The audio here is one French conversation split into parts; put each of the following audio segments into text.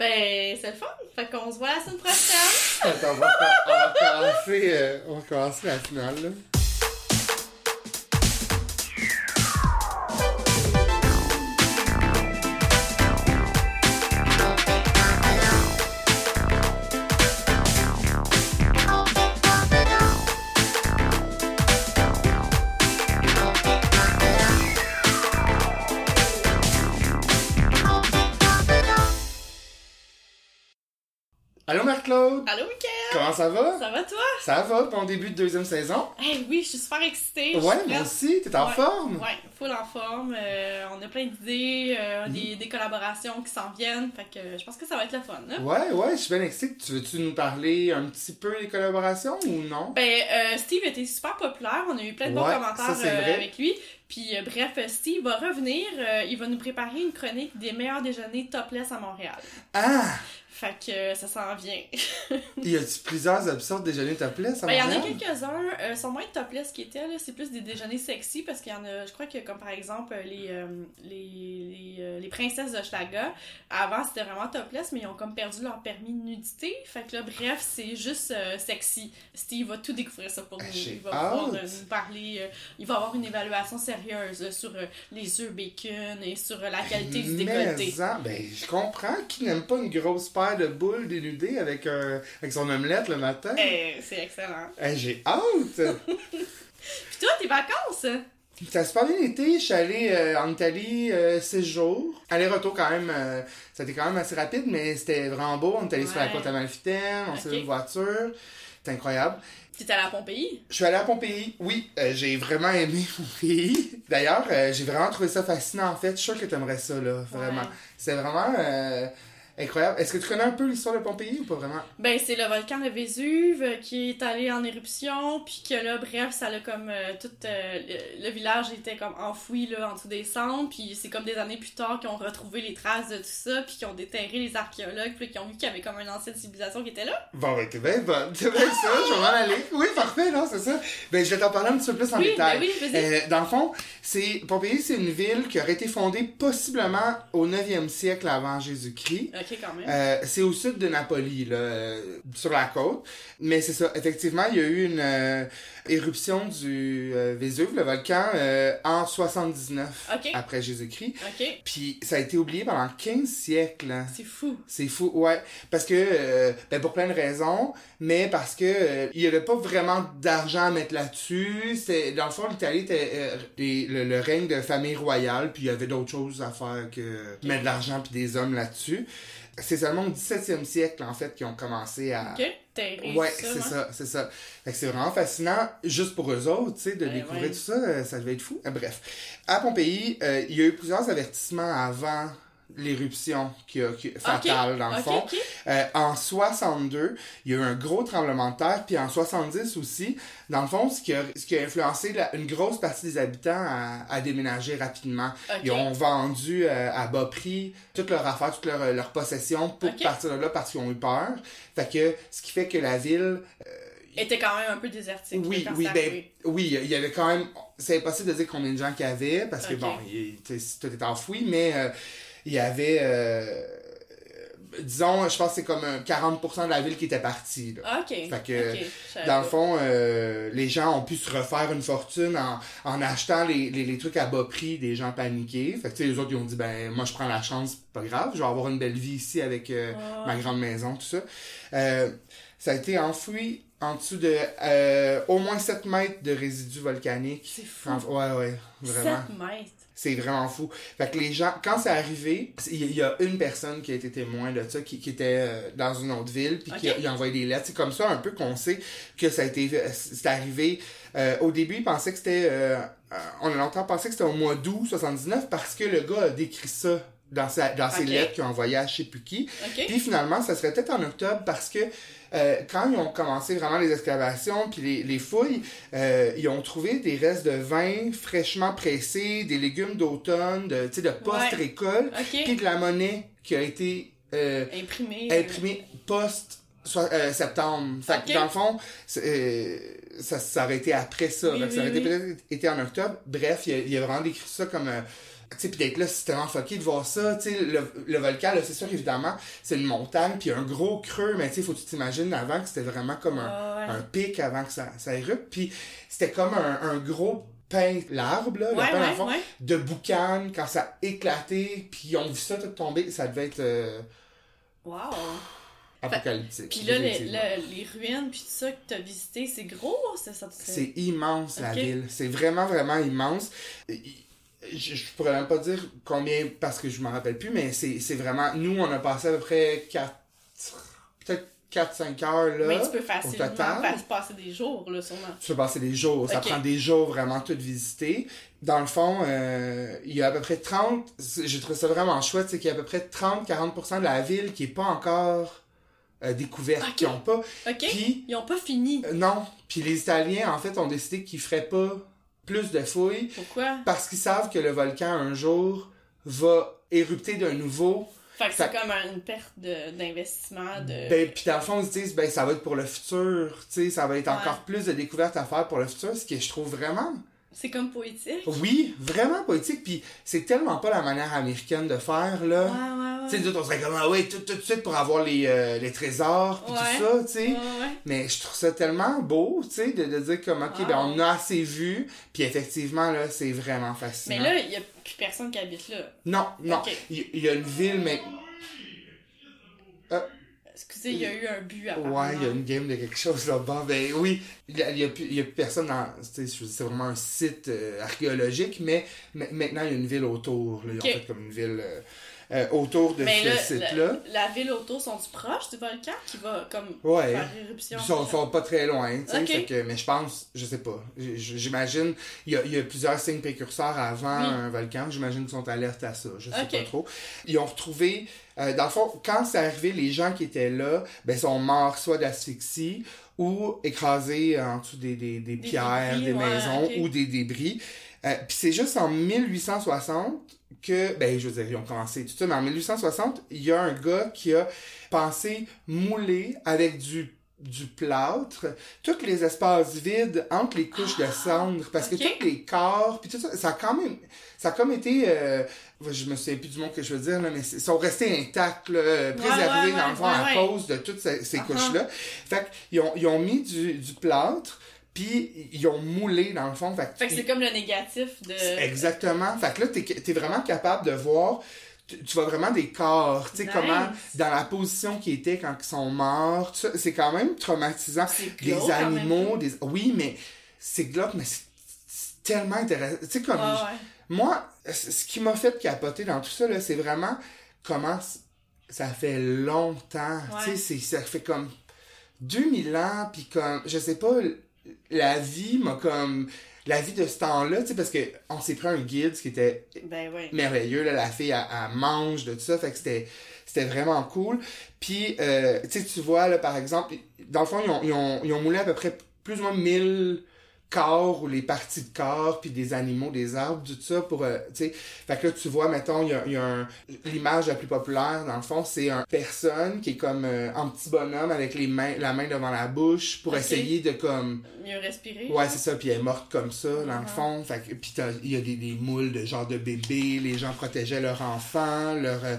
Ben, c'est le fun. Fait qu'on se voit la semaine prochaine. On va, euh, on va commencer la finale, là. Comment ça va? Ça va, toi? Ça va, bon début de deuxième saison? Eh oui, je suis super excitée. Ouais, moi aussi, t'es en Ouais. forme? Ouais, full en forme. euh, on a plein d'idées, euh, Mhm. des, des collaborations qui s'en viennent. Fait que je pense que ça va être le fun. Là. Ouais, ouais, je suis bien excité. Tu veux-tu nous parler un petit peu des collaborations ou non? Ben, euh, Steve était super populaire. On a eu plein de bons commentaires ça, avec lui. Puis, euh, bref, Steve va revenir. euh, il va nous préparer une chronique des meilleurs déjeuners topless à Montréal. Ah! Fait que euh, ça s'en vient. Y a-tu plusieurs options de déjeuner topless à Ben, il y en a quelques-uns. Euh, sont moins topless qui étaient, là. C'est plus des déjeuners sexy parce qu'il y en a, je crois que comme par exemple euh, les, euh, les, les, les princesses de Schlaga, avant c'était vraiment topless, mais ils ont comme perdu leur permis de nudité. Fait que là, bref, c'est juste euh, sexy. Steve va tout découvrir ça pour nous. Ah, j'ai Il va pouvoir nous parler. il va avoir une évaluation sérieuse sur les œufs bacon et sur la qualité du décolleté. Mais en- ben, je comprends qui n'aime pas une grosse paire de boules dénudées avec, un, avec son omelette le matin. Eh, c'est excellent. Eh, J'ai hâte! Puis toi, tes vacances? Ça se passe bien l'été, je suis allé euh, en Italie euh, six jours. Aller-retour quand même, euh, ça a été quand même assez rapide, mais c'était vraiment beau. On est allé sur la Ouais. côte Amalfitaine, on s'est une voiture. C'était incroyable. T'es allé à Pompéi? Je suis allé à Pompéi. Oui, euh, j'ai vraiment aimé Pompéi. D'ailleurs, euh, j'ai vraiment trouvé ça fascinant en fait. Je suis sûr que t'aimerais ça, là, vraiment. Ouais. C'est vraiment incroyable. Est-ce que tu connais un peu l'histoire de Pompéi ou pas vraiment? Ben, c'est le volcan de Vésuve euh, qui est allé en éruption, puis que là, bref, ça l'a comme. euh, tout euh, le, le village était comme enfoui là, en dessous des cendres, puis c'est comme des années plus tard qu'ils ont retrouvé les traces de tout ça, puis qu'ils ont déterré les archéologues, puis qui ont vu qu'il y avait comme une ancienne civilisation qui était là. Bon, ben, t'es bien bonne. C'est bien ça, je vais m'en aller. Oui, parfait, non, c'est ça. Ben, je vais t'en parler un petit peu plus en oui, détail. ben oui. Euh, dans le fond, c'est Pompéi, c'est une ville qui aurait été fondée possiblement au 9e siècle avant Jésus-Christ. Ok, quand même. Euh, c'est au sud de Napoli, là, euh, sur la côte. Mais c'est ça, effectivement, il y a eu une euh, éruption du euh, Vésuve, le volcan, euh, en 79 Ok. après Jésus-Christ. Ok, Puis ça a été oublié pendant 15 siècles. hein. c'est fou. C'est fou, ouais. Parce que, ben pour plein de raisons, mais parce que il y avait pas vraiment d'argent à mettre là-dessus. Dans le fond, l'Italie était les- le, le règne de famille royale, puis il y avait d'autres choses à faire que mettre de l'argent puis des hommes là-dessus. C'est seulement au 17e siècle, en fait, qu'ils ont commencé à... Ok, t'as réussi Ouais, c'est ça, c'est ça. Fait que c'est vraiment fascinant, juste pour eux autres, tu sais, de Ben découvrir ouais. tout ça, euh, ça devait être fou. Euh, Bref, à Pompéi, euh, il y a eu plusieurs avertissements avant l'éruption qui a, qui- fatale, dans le fond. ok. Euh, en 62, il y a eu un gros tremblement de terre, puis en 70 aussi, dans le fond, ce qui a, ce qui a influencé la- une grosse partie des habitants à, à déménager rapidement. Ils ont vendu euh, à bas prix toutes leurs affaires, toutes leurs leurs possessions pour partir de là parce qu'ils ont eu peur. Fait que, ce qui fait que la ville était quand même un peu désertique. oui, oui, ben, oui, il y avait quand même. C'est impossible de dire combien de gens qu'il y avait parce que bon, il, tout est enfoui, mais euh, il y avait. euh, disons, je pense que c'est comme un 40% de la ville qui était partie. Là. Ok. Fait que, savais Dans le fond, euh, les gens ont pu se refaire une fortune en, en achetant les, les, les trucs à bas prix des gens paniqués. Fait que, tu sais, les autres, ils ont dit, ben, moi, je prends la chance, pas grave, je vais avoir une belle vie ici avec euh, Ah. ma grande maison, tout ça. Euh, ça a été enfoui en dessous de euh, au moins 7 mètres de résidus volcaniques. C'est fou. En- ouais, ouais, vraiment. 7 mètres. C'est vraiment fou. Fait que les gens, quand c'est arrivé, il y- a une personne qui a été témoin de ça, qui, qui était euh, dans une autre ville, puis qui a, il a envoyé des lettres. C'est comme ça un peu qu'on sait que ça a été, euh, c'est arrivé. Euh, au début, il pensait que c'était, euh, euh, on a longtemps pensé que c'était au mois d'août 79 parce que le gars a décrit ça dans, sa, dans ses lettres qu'il a envoyées à je sais plus qui. Ok. Puis finalement, ça serait peut-être en octobre parce que euh, quand ils ont commencé vraiment les excavations puis les, les fouilles, euh, ils ont trouvé des restes de vin fraîchement pressés, des légumes d'automne, de, tu sais, de post-récolte, Ok. puis de la monnaie qui a été euh, Imprimé. imprimée post-septembre. Fait que dans le fond, euh, ça, ça aurait été après ça. Oui, ça oui, aurait été oui. peut-être été en octobre. Bref, il a, il a vraiment décrit ça comme... euh, sais, puis d'être là, c'est tellement fucké de voir ça, tu sais, le, le volcan, là, c'est sûr, évidemment, c'est une montagne, puis un gros creux, mais tu sais, faut que tu t'imagines avant que c'était vraiment comme un, Ah ouais. un pic avant que ça, ça érupte, puis c'était comme un, un gros pain, l'arbre, là, le Ouais, fond, de boucan, quand ça a éclaté, puis ils ont vu ça tout tomber, ça devait être euh, Wow. apocalyptique. Puis là, les, le- les ruines, puis tout ça que t'as visité, c'est gros, c'est ça? C'est immense la ville. C'est vraiment, vraiment immense. Il- Je, je pourrais même pas dire combien parce que je m'en rappelle plus, mais c'est vraiment. Nous, on a passé à peu près 4. Peut-être 4-5 heures là. Mais tu peux facilement total. passer des jours, là, sûrement. Tu peux passer des jours. Ça prend des jours vraiment tout visiter. Dans le fond, euh, il y a à peu près 30. J'ai trouvé ça vraiment chouette, c'est qu'il y a à peu près 30-40% de la ville qui est pas encore euh, découverte. Qui ont pas. OK? Puis Ils ont pas fini. Euh, Non. Puis les Italiens, en fait, ont décidé qu'ils feraient pas plus de fouilles Pourquoi? parce qu'ils savent que le volcan, un jour, va érupter de nouveau. Fait que c'est comme un- une perte de- d'investissement de... Ben, puis dans le fond, ils se disent, ben, ça va être pour le futur. Tu sais, ça va être Ouais. encore plus de découvertes à faire pour le futur, ce que je trouve vraiment, C'est comme poétique. oui, vraiment poétique. Puis c'est tellement pas la manière américaine de faire, là. Ouais, ouais, ouais. Tu sais, nous autres, on serait comme, ah ouais, tout, tout de suite pour avoir les, euh, les trésors, puis tout ça, tu sais. Ouais, ouais. Mais je trouve ça tellement beau, tu sais, de, de dire comme, ok, ben on a assez vu, puis effectivement, là, c'est vraiment fascinant. Mais là, il y a plus personne qui habite là. Non, non, il il y, a une ville, mais... Excusez, il y a eu un but à Ouais, il y a une game de quelque chose là-bas. Ben oui, il y a, a plus, personne dans... C'est vraiment un site euh, archéologique, mais, maintenant, il y a une ville autour. Là. Ils ont fait comme une ville euh, euh, autour de Mais ce là, site-là. la, la ville autour, sont-tu proches du volcan qui va comme Ouais. faire éruption? Ils sont, sont pas très loin, tu sais, Ok. fait que- mais je pense, je sais pas, j'imagine, il y y a plusieurs signes précurseurs avant Oui. un volcan, j'imagine qu'ils sont alertes à ça, je sais pas trop. Ils ont retrouvé, euh, dans le fond, quand c'est arrivé, les gens qui étaient là, ben, sont morts soit d'asphyxie ou écrasés en dessous des, des, des pierres, débris, des ouais, maisons ou des débris. Euh, Puis c'est juste en 1860 que, ben, je veux dire, ils ont commencé tout ça, mais en 1860, il y a un gars qui a pensé mouler avec du du plâtre, tous les espaces vides entre les couches de cendres, parce que tous les corps, puis tout ça, ça a quand même, ça a comme été, euh, je me souviens plus du mot que je veux dire, là, mais ils sont restés intacts, là, préservés ouais, dans le fond ouais, à ouais. cause de toutes ces, ces Uh-huh. couches-là. Fait qu'ils ont, ils ont mis du, du plâtre, puis ils ont moulé dans le fond. Fait, que Fait que c'est comme le négatif de... Exactement. Fait que là, t'es, t'es vraiment capable de voir, tu, vois vraiment des corps, tu sais, Nice. comment, dans la position qu'ils étaient quand ils sont morts, c'est quand même traumatisant. Des animaux, des... Oui, mais c'est glauque, mais c'est, tellement intéressant. Tu sais, comme, ouais. moi, ce qui m'a fait capoter dans tout ça, là, c'est vraiment comment ça fait longtemps. Ouais. Tu sais, c'est- ça fait comme 2000 ans, puis comme, je sais pas, la vie m'a comme... La vie de ce temps-là, tu sais, parce que on s'est pris un guide, ce qui était Ben oui. merveilleux, là, la fille, elle, elle mange de tout ça, fait que c'était, c'était vraiment cool. Puis, euh, tu sais, tu vois, là, par exemple, dans le fond, ils ont, ils ont, ils ont moulé à peu près plus ou moins 1000 corps ou les parties de corps, puis des animaux, des arbres, tout ça, pour, euh, tu sais, fait que là, tu vois, mettons, il y a, y a un, l'image la plus populaire, dans le fond, c'est une personne qui est comme euh, un petit bonhomme avec les mains, la main devant la bouche, pour essayer de, comme, Mieux respirer. Ouais, c'est ça, puis elle est morte comme ça, dans le Mhm. fond. Fait que, puis t'as- il y a des, des moules de genre de bébés, les gens protégeaient leurs enfants, leur... euh,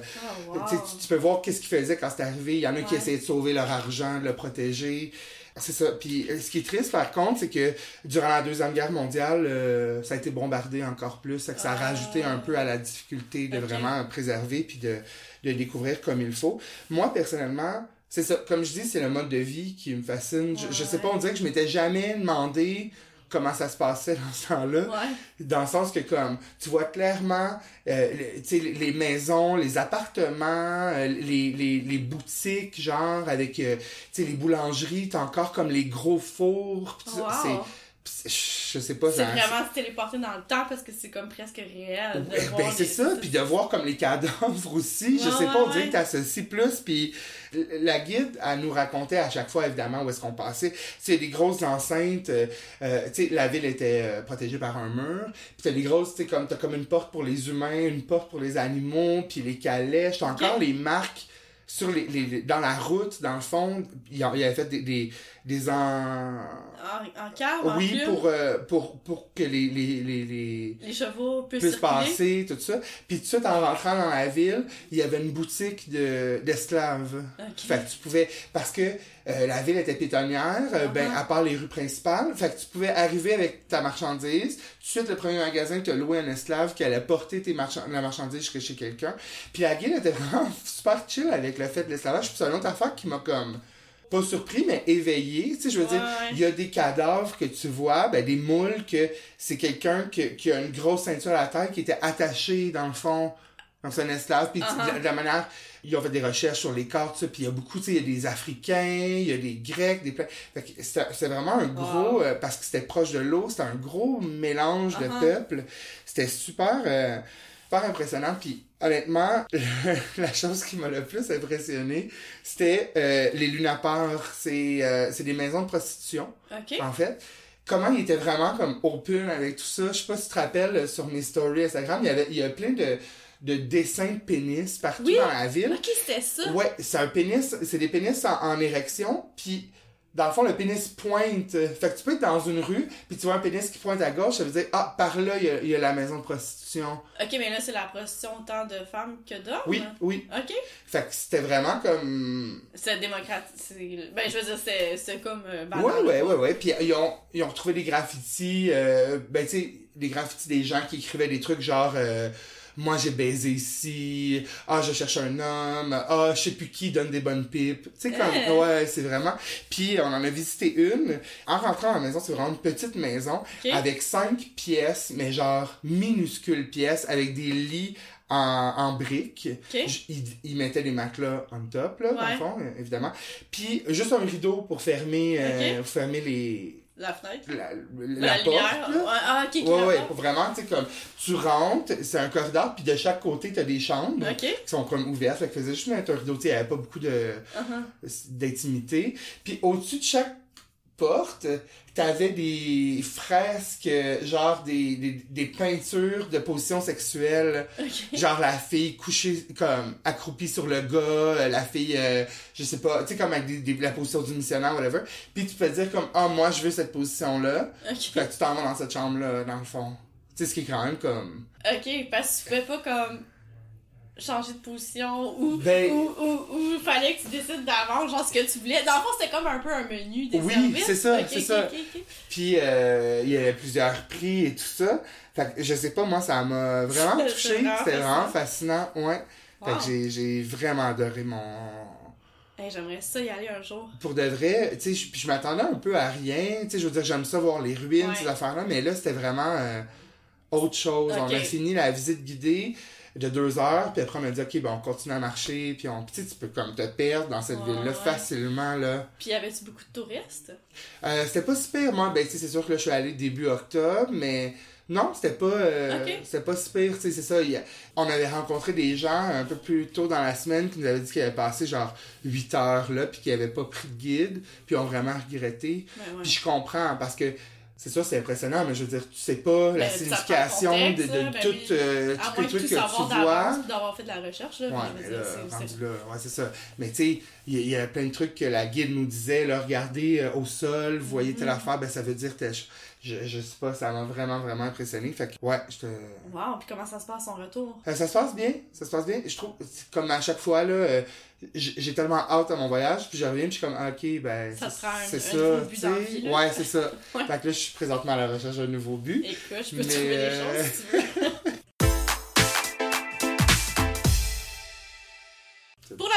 Oh, wow. tu peux voir qu'est-ce qu'ils faisaient quand c'est arrivé. Il y en a qui essayaient de sauver leur argent, de le protéger. C'est ça. Puis euh, ce qui est triste, par contre, c'est que durant la Deuxième Guerre mondiale, euh, ça a été bombardé encore plus. Ça, a Ah. rajouté un peu à la difficulté de vraiment préserver puis de, de découvrir comme il faut. Moi, personnellement, c'est ça. Comme je dis, c'est le mode de vie qui me fascine. Je, je sais pas, on dirait que je m'étais jamais demandé comment ça se passait dans ce temps-là. Ouais. Dans le sens que, comme, tu vois clairement, euh, le- tu sais, les- maisons, les appartements, euh, les, les, les boutiques, genre, avec, euh, tu sais, les boulangeries, t'as encore comme les gros fours. pis. Wow. Je sais pas, C'est vraiment se téléporter dans le temps parce que c'est comme presque réel. de ben c'est ça, puis de voir comme les cadavres aussi, je sais ouais, pas, on dirait que t'associes plus, puis la guide, elle nous racontait à chaque fois, évidemment, où est-ce qu'on passait. C'est des grosses enceintes, euh, euh, tu sais, la ville était euh, protégée par un mur, puis t'as des grosses, tu sais, comme, t'as comme une porte pour les humains, une porte pour les animaux, puis les calèches, t'as encore les marques sur les, les, dans la route, dans le fond, il, avait fait des, des, des en... En, Oui, pour, euh, pour, pour que les, les, les, les, les chevaux puissent, puissent passer, tout ça. Puis tout de suite, en rentrant dans la ville, il y avait une boutique de, d'esclaves. Fait que tu pouvais... Parce que euh, la ville était pétonnière, euh, ben, uh-huh. à part les rues principales. Fait que tu pouvais arriver avec ta marchandise. Tout de suite, le premier magasin te louait un esclave qui allait porter tes marchand la marchandise chez quelqu'un. Puis la ville était vraiment super chill avec le fait de l'esclavage. Puis c'est une autre affaire qui m'a comme pas surpris, mais éveillé. Tu sais, je veux dire, il y a des cadavres que tu vois, ben, des moules que c'est quelqu'un qui, qui, a une grosse ceinture à la tête qui était attaché dans le fond, c'est un esclave. Puis uh-huh. de, la manière, ils ont fait des recherches sur les cartes, puis il y a beaucoup, tu sais, il y a des Africains, il y a des Grecs, des... c'est vraiment un gros, euh, parce que c'était proche de l'eau, c'était un gros mélange de uh-huh. peuples. C'était super... Euh, super impressionnant. Puis honnêtement, la chose qui m'a le plus impressionné, c'était euh, les Lunapars. C'est euh, c'est des maisons de prostitution, en fait. Comment ils étaient vraiment comme open avec tout ça. Je sais pas si tu te rappelles, euh, sur mes stories Instagram, il y avait il y a plein de de dessins de pénis partout dans la ville. Ok, c'était ça. Ouais, c'est un pénis, c'est des pénis en, en érection, puis dans le fond, le pénis pointe. Fait que tu peux être dans une rue, puis tu vois un pénis qui pointe à gauche, ça veut dire, ah, par là, il y a, la maison de prostitution. Ok, mais là, c'est la prostitution tant de femmes que d'hommes? Oui, oui. Ok. Fait que c'était vraiment comme. C'est démocratique. Ben, je veux dire, c'est comme. Euh, ouais, ouais, ouais, ouais. Puis ils ont, ils ont retrouvé des graffitis, euh, ben, tu sais, des graffitis des gens qui écrivaient des trucs genre. Euh, moi j'ai baisé ici, ah je cherche un homme, ah je sais plus qui donne des bonnes pipes. Tu sais comme ouais, c'est vraiment. Puis on en a visité une. En rentrant à la maison, c'est vraiment une petite maison avec cinq pièces, mais genre minuscules pièces avec des lits en, en briques. Il, il, mettait des matelas on top, là, dans le fond, évidemment. Puis juste un rideau pour fermer, euh, pour fermer les, la fenêtre? La, la, porte. Lumière. Ah, ok, ouais, ouais, vraiment, tu sais, comme, tu rentres, c'est un corridor, puis de chaque côté, t'as des chambres qui sont comme ouvertes. Fait que faisait juste mettre un rideau, tu sais, il n'y avait pas beaucoup de, uh-huh. d'intimité. Puis au-dessus de chaque porte, t'avais des fresques, genre des, des, des, peintures de position sexuelle. Genre la fille couchée, comme accroupie sur le gars, la fille, euh, je sais pas, tu sais, comme avec des, la position du missionnaire, whatever. Puis tu peux dire comme, ah, moi, je veux cette position-là. Okay. Fait que tu t'en vas dans cette chambre-là, dans le fond. Tu sais, ce qui est quand même comme... Ok, parce que tu fais pas comme changer de position ou, ben, ou, ou, ou, fallait que tu décides d'avance genre ce que tu voulais. Dans le fond, c'était comme un peu un menu des oui, c'est ça, c'est ça. Puis euh, il y avait plusieurs prix et tout ça. Fait que je sais pas, moi, ça m'a vraiment touché. C'était vraiment fascinant, ouais. Fait que j'ai vraiment adoré mon... J'aimerais ça y aller un jour. Pour de vrai, tu sais, je, m'attendais un peu à rien. Tu sais, je veux dire, j'aime ça voir les ruines, ces affaires-là, mais là, c'était vraiment euh, autre chose. On a fini la visite guidée de deux heures, puis après on m'a dit, ok, ben on continue à marcher, puis on, tu peux comme te perdre dans cette ville-là facilement, là. Puis y avait-tu beaucoup de touristes? Euh, c'était pas super, moi, ben, tu sais, c'est sûr que là, je suis allé début octobre, mais non, c'était pas, euh, c'était pas super, tu sais, c'est ça. on avait rencontré des gens un peu plus tôt dans la semaine qui nous avaient dit qu'ils avaient passé genre 8 heures là, puis qu'ils avaient pas pris de guide, puis ont vraiment regretté. Ben puis je comprends, parce que c'est sûr, c'est impressionnant, mais je veux dire, tu sais pas la signification de, de, ben tout, euh, tous les trucs que tu vois. d'avoir fait de la recherche, là. Ouais, là, ouais, c'est ça. Mais tu sais, il y, a plein de trucs que la guide nous disait, là, regardez euh, au sol, vous voyez telle mm-hmm. affaire, ben ça veut dire que je, je sais pas, ça m'a vraiment, vraiment impressionné. Fait que, ouais, je te. Wow, puis comment ça se passe son retour? Euh, ça se passe bien, ça se passe bien. Je trouve, comme à chaque fois, là, euh, j'ai tellement hâte à mon voyage, puis je reviens, puis je suis comme, ah, ok, ben. Ça c'est ça. Ouais, c'est ça. Fait que là, je suis présentement à la recherche d'un nouveau but. Écoute, je peux trouver des choses si tu veux.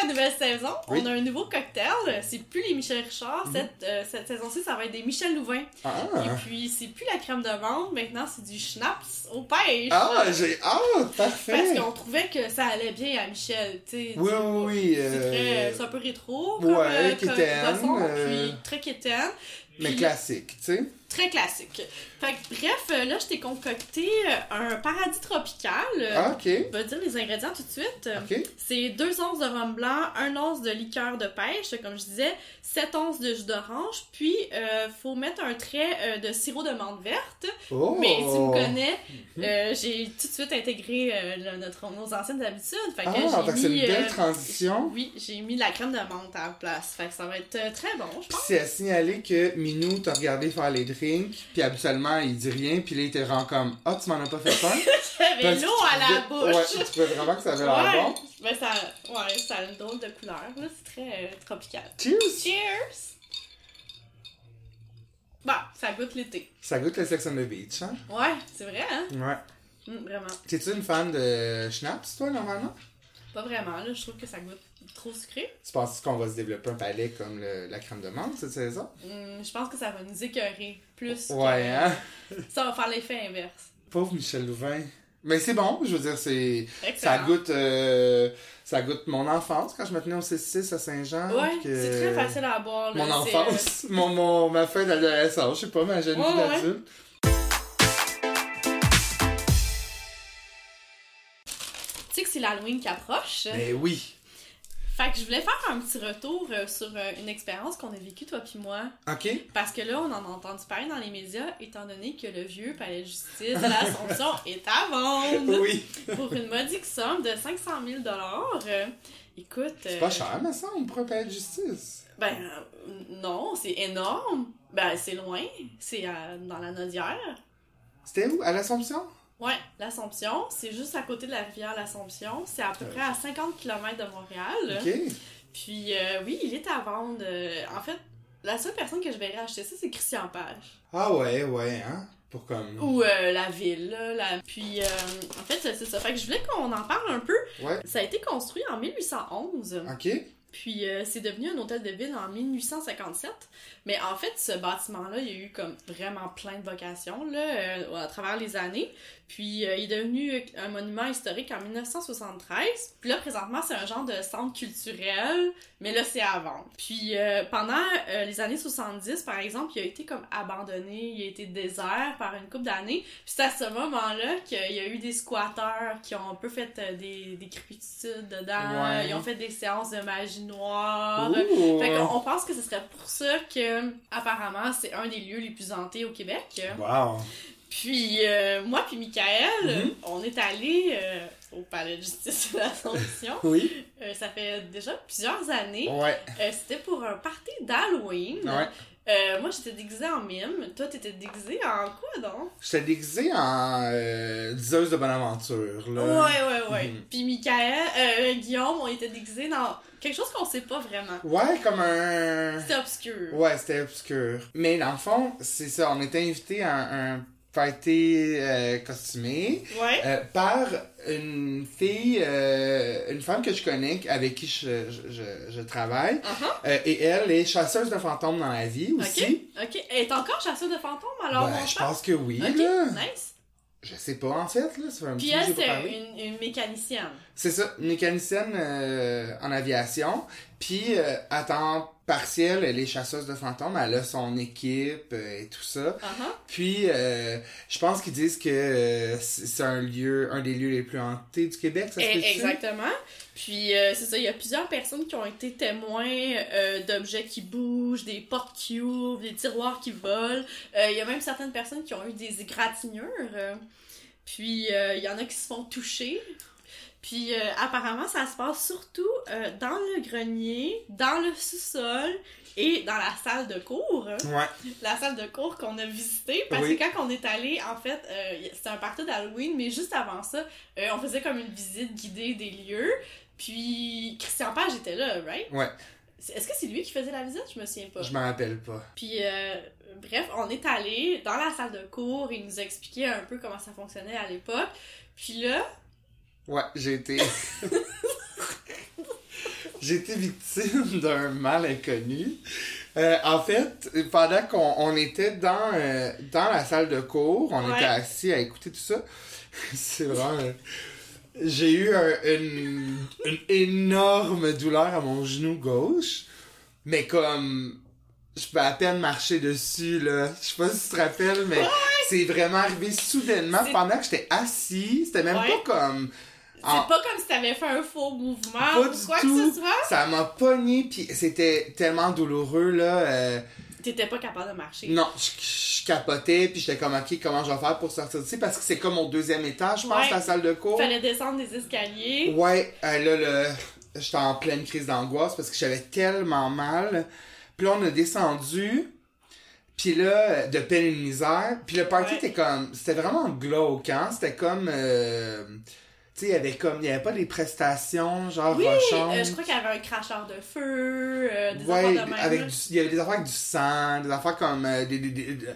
La nouvelle saison, on a un nouveau cocktail. C'est plus les Michel Richard. Mhm. Cette, euh, cette saison-ci, ça va être des Michel Louvain. Ah. Et puis, c'est plus la crème de menthe. Maintenant, c'est du schnapps au pêche. Ah, j'ai hâte! Parfait! Parce qu'on trouvait que ça allait bien à Michel. oui, oui, oui. Euh, c'est un peu rétro. Comme, ouais, euh, comme. Puis très quétaine. Mais Puis- classique, tu sais. Très classique. Fait que, bref, euh, là, je t'ai concocté euh, un paradis tropical. Euh, Ah, ok. On va dire les ingrédients tout de suite. Ok. C'est 2 onces de rhum blanc, 1 once de liqueur de pêche, comme je disais, 7 onces de jus d'orange, puis euh, faut mettre un trait euh, de sirop de menthe verte. Oh! Mais tu me connais, Mhm. euh, j'ai tout de suite intégré euh, le- notre, nos anciennes habitudes. Fait que Ah, c'est une mis, belle euh, transition. Oui, j'ai mis la crème de menthe à la place. Fait que ça va être euh, très bon, je pense. c'est à signaler que Minou t'a regardé faire les drinks, puis habituellement il dit rien, puis là il te rend comme Ah, tu m'en as pas fait? J'avais que l'eau tu à la bouche. Ouais, tu trouvais vraiment que ça avait l'air Ouais, bon. ben ça, ouais, ça a une drôle de couleur, là. C'est très euh, tropical. Cheers! Cheers! Bah, ça goûte l'été. Ça goûte le Sex on the Beach, hein? Ouais, c'est vrai, hein? Ouais. Hum, vraiment. T'es-tu une fan de schnapps, toi, normalement? Pas vraiment, là. Je trouve que ça goûte trop sucré? Tu penses qu'on va se développer un palais comme le- la crème de menthe cette saison? Hum, je pense que ça va nous écœurer plus. Ouais, hein? Ça va faire l'effet inverse. Pauvre Michel Louvain. Mais c'est bon, je veux dire, c'est. Ça goûte, euh, ça goûte mon enfance quand je me tenais au C6 à Saint-Jean. Ouais, que- c'est très facile à boire. là. Mon C'est, euh, enfance, mon, mon, ma fin d'adolescence, je sais pas, ma jeune Ouais, vie ouais. d'adulte. Tu sais que c'est l'Halloween qui approche. Mais oui. Fait que je voulais faire un petit retour euh, sur euh, une expérience qu'on a vécue, toi puis moi. Ok. Parce que là, on en a entendu parler dans les médias, étant donné que le vieux palais de justice de l'Assomption est à vendre Oui. pour une modique somme de 500 000 euh, Écoute. C'est euh, pas cher, mais ça, on pourrait payer de justice. Ben, euh, non, c'est énorme. Ben, c'est loin. C'est euh, dans la Nodière. C'était où? À l'Assomption? Ouais, l'Assomption, c'est juste à côté de la rivière l'Assomption. C'est à peu près à 50 km de Montréal. Ok. Puis euh, oui, il est à vendre. Euh, en fait, la seule personne que je verrais acheter ça, c'est Christian Page. Ah ouais, ouais, hein? Pour comme. Ou euh, la ville, là. la- Puis, euh, en fait, c'est ça. Fait que je voulais qu'on en parle un peu. Ouais. Ça a été construit en 1811. Ok. Puis, euh, c'est devenu un hôtel de ville en 1857. Mais en fait, ce bâtiment-là, il y a eu comme vraiment plein de vocations, là, euh, à travers les années. Puis, euh, il est devenu un monument historique en 1973. Puis là, présentement, c'est un genre de centre culturel, mais là, c'est à vendre. Puis, pendant les années 70, par exemple, il a été comme abandonné, il a été désert par une couple d'années. Puis c'est à ce moment-là qu'il y a eu des squatteurs qui ont un peu fait des, des crépitudes dedans. Ouais. Ils ont fait des séances de magie noire. Fait qu'on pense que ce serait pour ça que, apparemment, c'est un des lieux les plus hantés au Québec. Wow. Puis, euh, moi puis Michael, Mhm. on est allés euh, au Palais de justice de l'Assomption. Oui. Euh, ça fait déjà plusieurs années. Ouais. C'était pour un party d'Halloween. Ouais. Euh, moi, j'étais déguisée en mime. Toi, t'étais déguisée en quoi, donc? J'étais déguisé en euh, diseuse de Bonaventure, là. Ouais, ouais, ouais. Mhm. Puis Michael, euh, Guillaume, on était déguisés dans quelque chose qu'on sait pas vraiment. Ouais, comme un. C'était obscur. Ouais, c'était obscur. Mais dans le fond, c'est ça, on était invité à un, party euh, costumé Ouais. euh, par une fille, euh, une femme que je connais, avec qui je, je, je, je travaille. Uh-huh. Euh, et elle est chasseuse de fantômes dans la vie aussi. Ok. Elle est encore chasseuse de fantômes, alors, Ben, je pense que oui, Ok, là. nice. Je sais pas, en fait, là. Un Puis elle, c'est une, une mécanicienne. C'est ça, une mécanicienne en aviation. Puis, euh, à temps partiel, elle est chasseuse de fantômes. Elle a son équipe euh, et tout ça. Uh-huh. Puis, euh, je pense qu'ils disent que c'est un lieu, un des lieux les plus hantés du Québec, ça se Eh? Exactement. Puis c'est ça, il y a plusieurs personnes qui ont été témoins d'objets qui bougent, des portes qui ouvrent, des tiroirs qui volent. Il y a même certaines personnes qui ont eu des égratignures. puis il y en a qui se font toucher. Puis euh, apparemment, ça se passe surtout euh, dans le grenier, dans le sous-sol et dans la salle de cours. Ouais. La salle de cours qu'on a visitée. Parce Oui. que quand on est allé, en fait, euh, c'était un party d'Halloween, mais juste avant ça, euh, on faisait comme une visite guidée des lieux. Puis Christian Page était là, right? Ouais. Est-ce que c'est lui qui faisait la visite? Je me souviens pas. Je m'en rappelle pas. Puis, euh, bref, on est allé dans la salle de cours, il nous a expliqué un peu comment ça fonctionnait à l'époque. Puis là, Ouais, j'ai été. j'ai été victime d'un mal inconnu. Euh, en fait, pendant qu'on on était dans, euh, dans la salle de cours, on Ouais. était assis à écouter tout ça. C'est vraiment. euh, J'ai eu un- une, une énorme douleur à mon genou gauche, mais comme je peux à peine marcher dessus, là. Je sais pas si tu te rappelles, mais c'est vraiment arrivé soudainement pendant que j'étais assis. C'était même Ouais. pas comme... C'est en- pas comme si t'avais fait un faux mouvement Pas ou du quoi tout. que ce soit? Ça m'a pogné, puis c'était tellement douloureux, là. euh, T'étais pas capable de marcher. Non, je, je capotais, puis j'étais comme, OK, comment je vais faire pour sortir d'ici? Parce que c'est comme au deuxième étage, je pense, Ouais. la salle de cours. Fallait descendre des escaliers. Ouais, euh, là, le... j'étais en pleine crise d'angoisse parce que j'avais tellement mal. Puis là, on a descendu, puis là, de peine et de misère. Puis le party Ouais. était comme... C'était vraiment glauque, hein? C'était comme... euh, Tu sais, il y avait comme... Il y avait pas des prestations, genre Oui, euh, je crois qu'il y avait un cracheur de feu, euh, des Ouais, affaires de même. avec du, il y avait des affaires avec du sang, des affaires comme euh, des, des, des-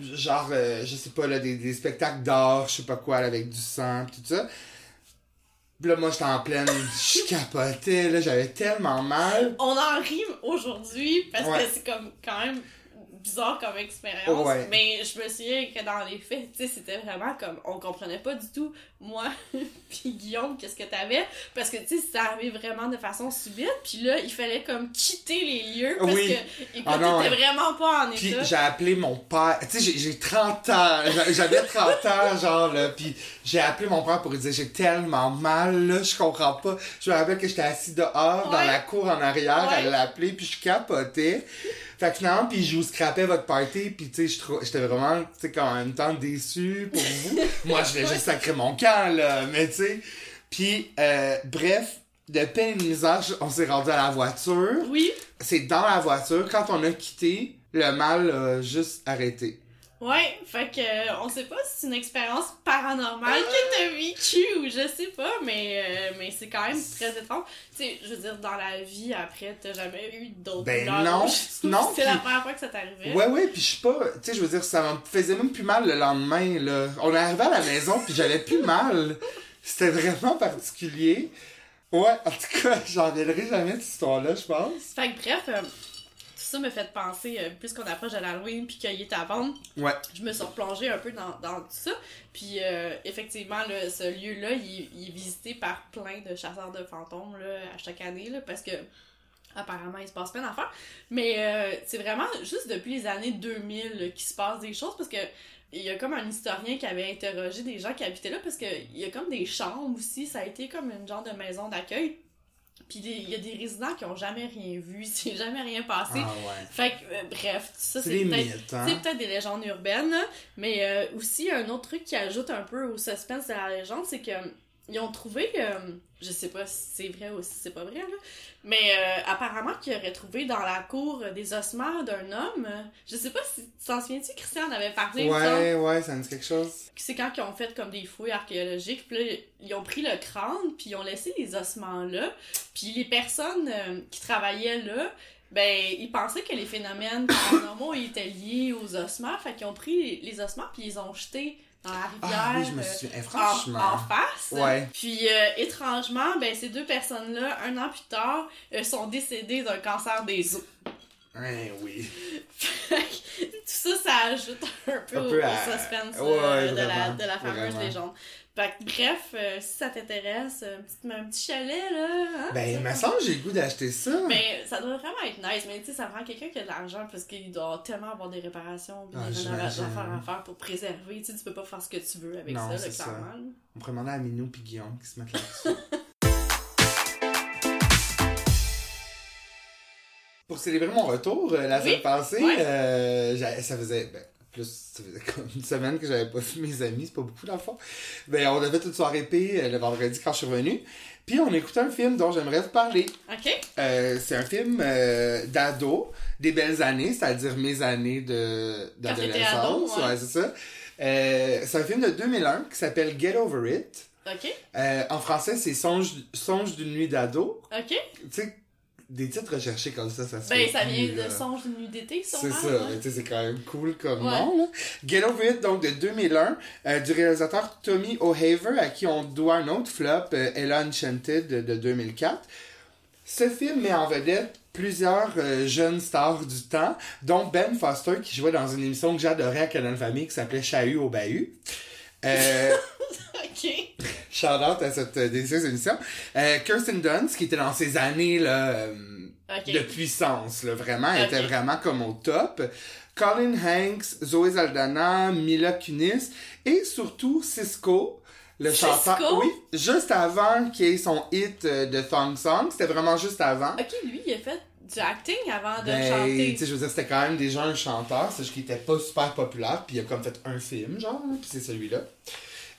genre je sais pas là des, des spectacles d'art, je sais pas quoi là, avec du sang pis tout ça. Puis là moi j'étais en pleine je capotais là, j'avais tellement mal. On en rit aujourd'hui parce Ouais. que c'est comme quand même bizarre comme expérience. Ouais. Mais je me souviens que dans les faits, tu sais, c'était vraiment comme on comprenait pas du tout, moi puis Guillaume, qu'est-ce que t'avais. Parce que tu sais, ça arrivait vraiment de façon subite. Puis là, il fallait comme quitter les lieux parce Oui. que écoute, Ah non, t'étais ouais. vraiment pas en état. j'ai appelé mon père, tu sais j'ai- j'ai 30 ans, j'a- j'avais 30 ans genre là, puis j'ai appelé mon père pour lui dire j'ai tellement mal là, je comprends pas. Je me rappelle que j'étais assis dehors dans la cour en arrière, elle l'a appelé puis je capotais. Fait que finalement, puis je vous scrapais votre party, puis tu sais, j'étais vraiment, tu sais, quand en même temps déçu pour vous. Moi, je voulais juste sacrer mon camp, là, mais tu sais. Puis, euh, bref, de peine et de misère, on s'est rendu à la voiture. Oui. C'est dans la voiture, quand on a quitté, le mal a juste arrêté. Ouais, fait que euh, on sait pas si c'est une expérience paranormale que t'as vécue ou je sais pas, mais, euh, mais c'est quand même très étrange. Tu sais, je veux dire, dans la vie après, t'as jamais eu d'autres Ben douleurs non, non, C'est la puis- première fois que ça t'arrivait. Ouais, ouais, puis je sais pas, tu sais, je veux dire, ça me faisait même plus mal le lendemain, là. On est arrivé à la maison, puis j'avais plus mal. C'était vraiment particulier. Ouais, en tout cas, j'en reviendrai jamais de cette histoire-là, je pense. Fait que bref, euh, ça me fait penser, euh, puisqu'on approche de l'Halloween puis qu'il est à vendre, Ouais. je me suis replongée un peu dans, dans tout ça. Puis euh, effectivement, là, ce lieu-là, il, il est visité par plein de chasseurs de fantômes là, à chaque année, là, parce que apparemment, il se passe plein d'affaires. Mais euh, c'est vraiment juste depuis les années 2000 là, qu'il se passe des choses, parce que il y a comme un historien qui avait interrogé des gens qui habitaient là, parce qu'il y a comme des chambres aussi, ça a été comme une genre de maison d'accueil. Puis il y a des résidents qui ont jamais rien vu, c'est jamais rien passé. Ah ouais. Fait que, euh, bref, ça C'est peut-être hein. peut-être des légendes urbaines, mais euh, aussi un autre truc qui ajoute un peu au suspense de la légende, c'est que ils ont trouvé, euh, je sais pas si c'est vrai ou si c'est pas vrai, là, mais euh, apparemment qu'ils auraient trouvé dans la cour des ossements d'un homme. Je sais pas si tu t'en souviens-tu, Christian en avait parlé. Ouais, ouais, ça me dit quelque chose. C'est quand ils ont fait comme des fouilles archéologiques, puis là, ils ont pris le crâne, puis ils ont laissé les ossements là, puis les personnes euh, qui travaillaient là, ben, ils pensaient que les phénomènes paranormaux étaient liés aux ossements, fait qu'ils ont pris les, les ossements, puis ils ont jeté dans la rivière. Ah oui, je me euh, souviens. Eh, en, franchement. en face. Ouais. Puis euh, étrangement, ben ces deux personnes-là, un an plus tard, euh, sont décédées d'un cancer des os. Ouais, oui. Tout ça, ça ajoute un peu, Un au, peu au à- suspense Ouais, de, la, de la fameuse vraiment. légende. Fait que, bref, euh, si ça t'intéresse, un petit, un petit chalet, là. Hein, Ben, il me semble que j'ai le goût d'acheter ça. Mais ça doit vraiment être nice. Mais tu sais, ça prend quelqu'un qui a de l'argent parce qu'il doit tellement avoir des réparations Ah, des affaires à faire pour préserver. Tu sais, tu peux pas faire ce que tu veux avec Non, ça, là, ça. On pourrait demander à Minou puis Guillaume qui se mettent là-dessus. Pour célébrer mon retour euh, la Oui, semaine passée, ouais. euh, ça faisait ben, plus ça faisait comme une semaine que j'avais pas vu mes amis, c'est pas beaucoup dans le fond. Ben on avait toute soirée épée euh, le vendredi quand je suis revenu. Puis on écoutait un film dont j'aimerais vous parler. Ok? Euh, c'est un film euh, d'ado, des belles années, c'est-à-dire mes années de d'adolescence. ado, ouais. ouais, c'est ça. Euh, c'est un film de 2001 qui s'appelle Get Over It. Ok? Euh, en français, c'est Songe, Songe d'une nuit d'ado. Ok? Tu sais, des titres recherchés comme ça, ça se Ben, fait ça plus, vient là. de Songe d'une nuit d'été, C'est sûrement. ça, ouais. tu sais, c'est quand même cool comme Ouais. nom. Là. Get Over It, donc de 2001, euh, du réalisateur Tommy O'Haver, à qui on doit un autre flop, euh, Ella Enchanted de, de 2004. Ce film met en vedette plusieurs euh, jeunes stars du temps, dont Ben Foster, qui jouait dans une émission que j'adorais à Canal Famille qui s'appelait Chahut au Bahut. Euh, Ok. Shout out à cette euh, délicieuse émission. Euh, Kirsten Dunst, qui était dans ces années là, euh, de puissance, là, vraiment. Elle était vraiment comme au top. Colin Hanks, Zoé Saldana, Mila Kunis et surtout Cisco, le chanteur. Oui, juste avant qu'il ait son hit de Thong Song. C'était vraiment juste avant. Ok, lui, il a fait du acting avant de Ben, chanter. tu sais, je veux dire, c'était quand même déjà un chanteur, c'est juste qu'il était pas super populaire, puis il a comme fait un film, genre, puis c'est celui-là.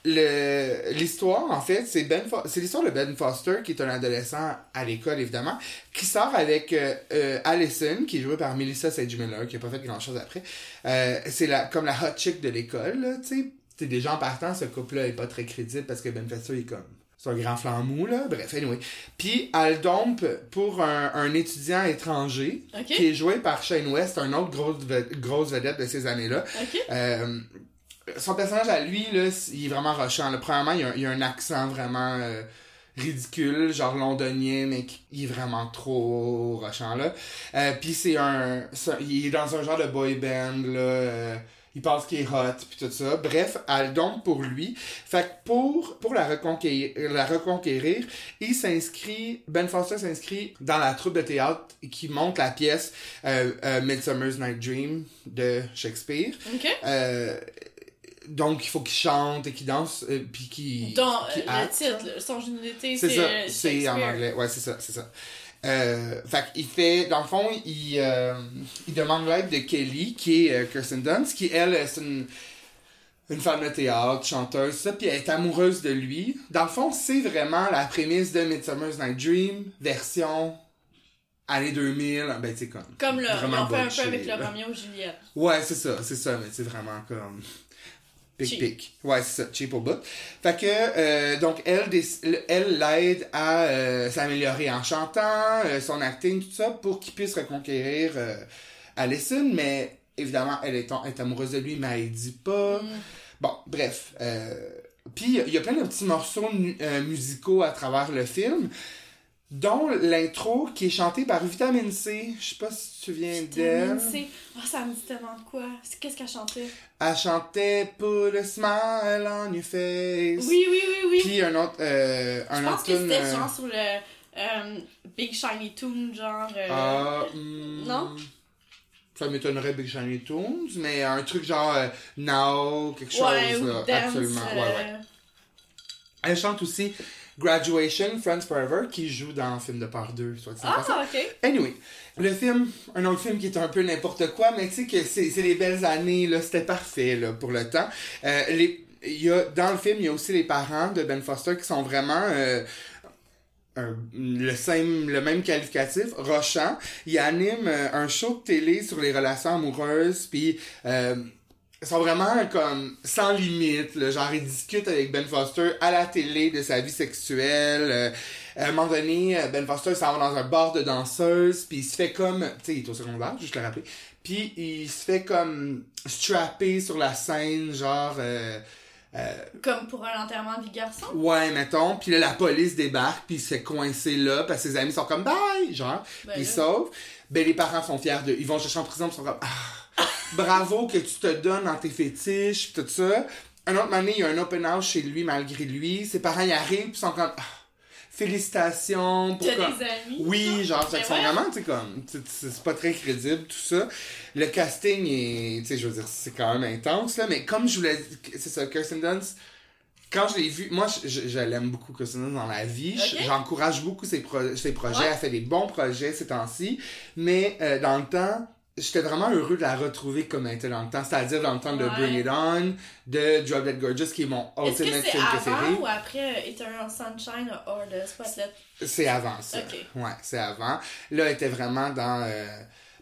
L'histoire, en fait, c'est Ben l'histoire de Ben Foster, qui est un adolescent à l'école, évidemment, qui sort avec euh, euh, Allison, qui est jouée par Melissa Sage Miller, qui a pas fait grand-chose après. Euh, c'est la, comme la hot chick de l'école, tu sais. Des gens partant, ce couple-là est pas très crédible parce que Ben Foster est comme... C'est un grand flanc mou, là. Bref, anyway. Puis, elle dompe pour un, un étudiant étranger qui est joué par Shane West, un autre grosse, grosse vedette de ces années-là. Euh, son personnage à lui, là, il est vraiment rushant. là. Premièrement, il a, un- il y a un accent vraiment euh, ridicule, genre londonien, mais il est vraiment trop rushant, là. Euh, Puis c'est un, Il est dans un genre de boy band, là. Il pense qu'il est hot, puis tout ça. Bref, elle dompe pour lui. Fait que pour, pour la, reconquérir, la reconquérir, il s'inscrit, Ben Foster s'inscrit dans la troupe de théâtre qui monte la pièce euh, euh, Midsummer's Night Dream de Shakespeare. Ok. Euh, donc, il faut qu'il chante et qu'il danse, euh, puis qu'il Dans euh, le titre, son d'été, C'est c'est ça, euh, en anglais. Ouais, c'est ça, c'est ça. Euh, fait qu'il fait, dans le fond, il, euh, il demande l'aide de Kelly, qui est euh, Kirsten Dunst, qui, elle, c'est une, une femme de théâtre, chanteuse, ça, puis elle est amoureuse de lui. Dans le fond, c'est vraiment la prémisse de Midsummer's Night Dream, version année 2000, ben, tu sais, comme. Comme le, vraiment ont fait un peu avec le. Romeo et Juliette. Ouais, c'est ça, c'est ça, mais c'est vraiment comme. Pic pic. Ouais, c'est ça, cheap au bout. Fait que, euh, donc, elle, elle l'aide à euh, s'améliorer en chantant, euh, son acting, tout ça, pour qu'il puisse reconquérir Allison, mais évidemment, elle est, est amoureuse de lui, mais elle dit pas. Mm. Bon, bref. Puis, il y a plein de petits morceaux musicaux à travers le film, dont l'intro qui est chantée par Vitamine C. Je sais pas si tu te souviens d'elle. Vitamine C. Oh, ça me dit tellement de quoi. Qu'est-ce qu'elle chantait? Elle chantait Put a smile on your face. Oui, oui, oui, oui. Puis un autre. Euh, un Je pense autre que c'était euh, genre sur le euh, Big Shiny Toon, genre. euh, ah, hmm, Non? Ça m'étonnerait Big Shiny Tunes, mais un truc genre euh, Now, quelque chose. ou là, Dance. absolument. Ouais, ouais. Elle chante aussi Graduation, Friends Forever, qui joue dans le film de part 2, soit dit. Ah, ok. Anyway, le film, un autre film qui est un peu n'importe quoi, mais tu sais que c'est les belles années, là, c'était parfait là, pour le temps. Euh, les, y a, dans le film, il y a aussi les parents de Ben Foster qui sont vraiment euh, un- le, same, le même qualificatif, rochant. Il anime euh, un show de télé sur les relations amoureuses, puis euh, sont vraiment comme sans limite. Là, genre, ils discutent avec Ben Foster à la télé de sa vie sexuelle. euh, à un moment donné, euh, Ben Foster s'en va dans un bar de danseuse, puis il se fait comme... Tu sais, il est au secondaire, juste le rappeler. Puis il se fait comme strapper sur la scène, genre... euh, euh, Comme pour un enterrement de vie garçon? ouais, mettons. Puis là, la police débarque, puis il se fait coincer là, parce que ses amis sont comme « bye », genre. Ben Puis ils sauvent. Ben, les parents sont fiers de... Ils vont chercher en prison, ils sont comme ah, bravo que tu te donnes dans tes fétiches, tout ça. Un autre moment donné, il y a un open house chez lui, malgré lui. Ses parents y arrivent, puis ils sont comme ah, félicitations pour des amis. oui, genre, qu'ils sont voyons. vraiment, tu sais, comme, c'est c'est pas très crédible, tout ça. Le casting est, tu sais, je veux dire, c'est quand même intense, là, mais comme je vous l'ai dit, c'est ça, Kirsten Dunst, quand je l'ai vu, moi, je, je, je l'aime beaucoup, Kirsten Dunst, dans la vie. J'encourage beaucoup ses, pro- ses projets. Ouais. Elle fait des bons projets ces temps-ci. Mais euh, dans le temps, j'étais vraiment heureux de la retrouver comme elle était dans le temps. C'est-à-dire dans le temps de Ouais. Bring It On, de Drop Dead Gorgeous, qui est mon Est-ce que ultimate c'est film préféré. avant ou après Eternal Sunshine or the Spotlight? C'est avant ça. Ok. Ouais, c'est avant. Là, elle était vraiment dans. euh,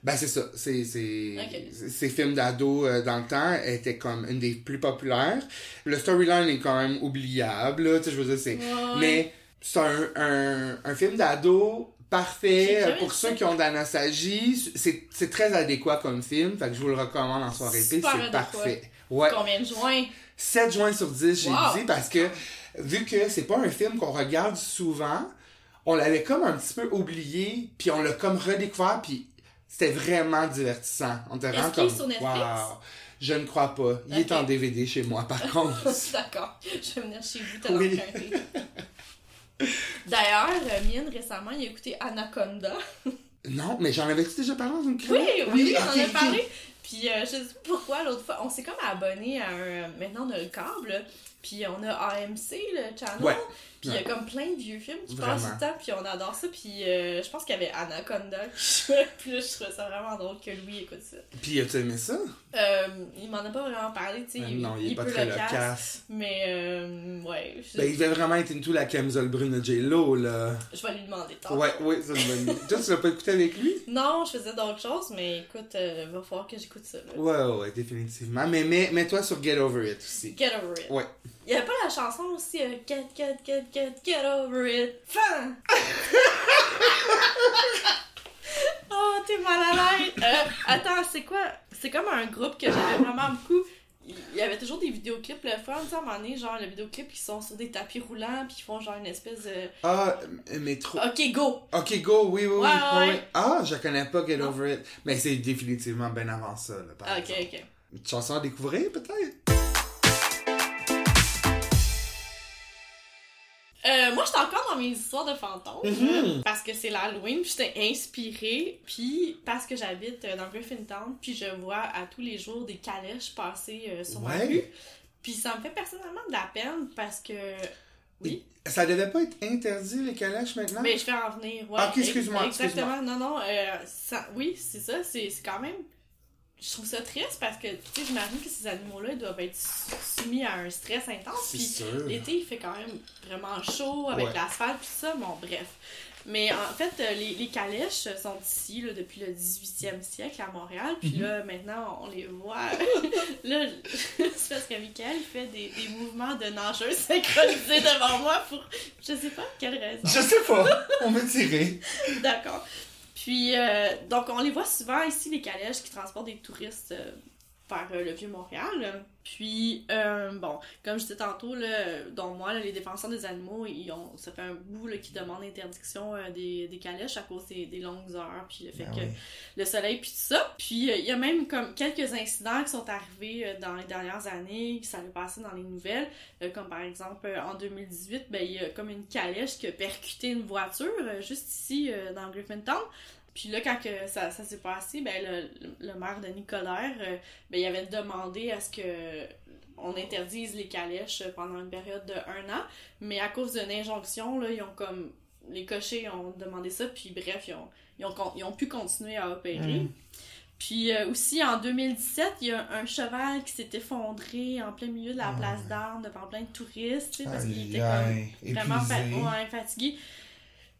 Ben, c'est ça. C'est, c'est, Ok. c'est- Ces films d'ado euh, dans le temps étaient comme une des plus populaires. Le storyline est quand même oubliable, là. Tu sais, je veux dire, c'est. Ouais. Mais c'est un, un, un film d'ado parfait euh, pour ceux qui ont de la nostalgie. C'est, très adéquat comme film. Fait que je vous le recommande en soirée. Super C'est parfait. Ouais. Combien de joints? 7 juin sur 10, j'ai Wow. dit, parce que vu que c'est pas un film qu'on regarde souvent, on l'avait comme un petit peu oublié, puis on l'a comme redécouvert, puis c'était vraiment divertissant. On était vraiment comme, sur Netflix? wow. Je ne crois pas. Il est en DVD chez moi, par contre. D'accord. Je vais venir chez vous te Oui. D'ailleurs, euh, Mine, récemment, il a écouté Anaconda. Non, mais j'en avais déjà parlé dans une chronique? Oui, oui, oui, on ok, en a ok. parlé. Puis euh, je sais pas pourquoi l'autre fois, on s'est comme abonné à un. Maintenant, on a le câble. Puis on a AMC, le channel. Ouais. Puis il y a comme plein de vieux films qui Vraiment. passent tout le temps. Puis on adore ça. Puis euh, je pense qu'il y avait Anaconda qui jouait. Puis là, je trouvais ça vraiment drôle que Louis écoute ça. Puis as-tu aimé ça? Euh, il m'en a pas vraiment parlé, tu sais. Ben non, il est pas très casse, loquace. Mais euh, ouais. Je, Ben, il devait vraiment être into la camisole brune de J-Lo, là. je vais lui demander tantôt. Ouais, ouais, c'est une bonne. Toi, tu l'as pas écouté avec lui? Non, je faisais d'autres choses, mais écoute, euh, va falloir que j'écoute ça. là. Ouais, ouais, définitivement. Mais mets- mets-toi sur Get Over It aussi. Get over it. Ouais. Il y avait pas la chanson aussi, euh, Get, get, get, get, get over it. Fin! oh, t'es mal à l'aise. Euh, attends, c'est quoi? C'est comme un groupe que j'aimais vraiment beaucoup. Il y avait toujours des vidéoclips le fun, tu sais, à un moment donné, genre le vidéoclip qui sont sur des tapis roulants puis qui font genre une espèce de. Ah, euh, mais trop. Ok, go! Ok, go, oui, oui, oui. Ouais, ouais, ouais, ouais. Ah, je connais pas Get Non. Over It. Mais c'est définitivement bien avant ça, là, par Ah, ok, exemple. ok. Une chanson à découvrir, peut-être? Euh, moi, j'étais encore dans mes histoires de fantômes. Mhm. Parce que c'est l'Halloween, puis j'étais inspirée, puis parce que j'habite euh, dans Griffintown, puis je vois à tous les jours des calèches passer euh, sur ma rue. Puis ça me fait personnellement de la peine parce que. Oui. Ça devait pas être interdit, les calèches, maintenant? Mais je vais en venir, ouais. Ah, ok, excuse-moi, Exactement, non, non. euh, ça- oui, c'est ça, c'est quand même. Je trouve ça triste parce que, tu sais, j'imagine que ces animaux-là doivent être soumis à un stress intense. Puis. L'été, il fait quand même vraiment chaud avec Ouais. l'asphalte tout ça, bon, bref. Mais en fait, euh, les, les calèches sont ici là, depuis le 18e siècle à Montréal, puis Mhm. là, maintenant, on les voit. là, c'est parce que Michael fait des, des mouvements de nageuse synchronisés devant moi pour je sais pas quelle raison. Je sais pas. On va tirer. D'accord. Puis, euh, donc, on les voit souvent ici, les calèches qui transportent des touristes euh, vers euh, le Vieux-Montréal. Puis, euh, bon, comme je disais tantôt, là, dont moi, là, les défenseurs des animaux, ils ont, ça fait un bout là, qui demandent l'interdiction euh, des, des calèches à cause des, des longues heures, puis le fait Ah que oui. le soleil, puis tout ça. Puis, euh, il y a même comme quelques incidents qui sont arrivés dans les dernières années, qui ça allait passer dans les nouvelles. Comme par exemple, en 2018, ben, il y a comme une calèche qui a percuté une voiture juste ici dans Griffintown. Puis là, quand que ça, ça s'est passé, ben, le, le- le maire de Nicolaire, euh, ben, il avait demandé à ce que on interdise les calèches pendant une période de un an. Mais à cause d'une injonction, là, ils ont comme. Les cochers ont demandé ça, puis bref, ils ont, ils ont, ils ont pu continuer à opérer. Mm. Puis euh, aussi en 2017, il y a un cheval qui s'est effondré en plein milieu de la Ah, place d'armes devant plein de touristes, tu sais, parce qu'il était comme vraiment fa- ouais, fatigué.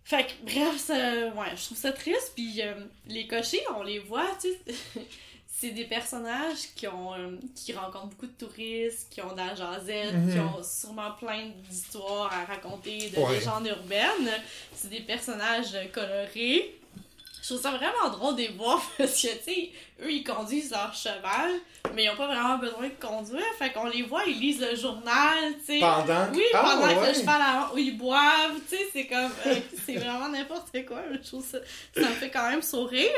Fait que, bref, ça, ouais, je trouve ça triste. Puis euh, les cochers, on les voit, tu sais, c'est des personnages qui ont euh, qui rencontrent beaucoup de touristes, qui ont de la jasette, Mhm. qui ont sûrement plein d'histoires à raconter, de Ouais. légendes urbaines. C'est des personnages colorés. Je trouve ça vraiment drôle de les voir parce que, tu sais, eux, ils conduisent leur cheval, mais ils ont pas vraiment besoin de conduire. Fait qu'on les voit, ils lisent le journal, tu sais. Pendant Oui, Ah, pendant que le cheval avant, où ils boivent, tu sais, c'est comme, euh, c'est vraiment n'importe quoi. Je trouve ça, ça me fait quand même sourire.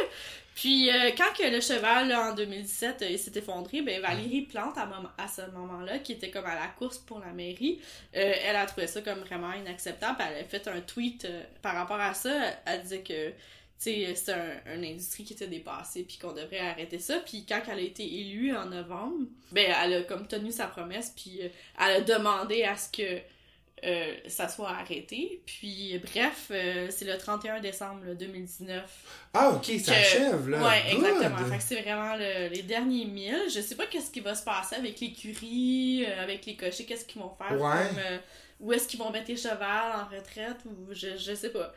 Puis euh, quand que le cheval, là, en 2017, euh, il s'est effondré, ben Valérie Plante, à ce moment-là, qui était comme à la course pour la mairie, euh, elle a trouvé ça comme vraiment inacceptable. Elle a fait un tweet euh, par rapport à ça. Elle disait que sais, c'était un, une industrie qui était dépassée puis qu'on devrait arrêter ça. Puis quand elle a été élue en novembre, ben elle a comme tenu sa promesse puis euh, elle a demandé à ce que euh, ça soit arrêté. Puis bref, euh, c'est le 31 décembre là, 2019. Ah, ok, ça achève, là. Ouais, Good. exactement. Fait que c'est vraiment le- les derniers mille. Je sais pas qu'est-ce qui va se passer avec l'écurie, euh, avec les cochers, qu'est-ce qu'ils vont faire. Ouais. comme, euh, où est-ce qu'ils vont mettre les chevals en retraite ou je, je sais pas.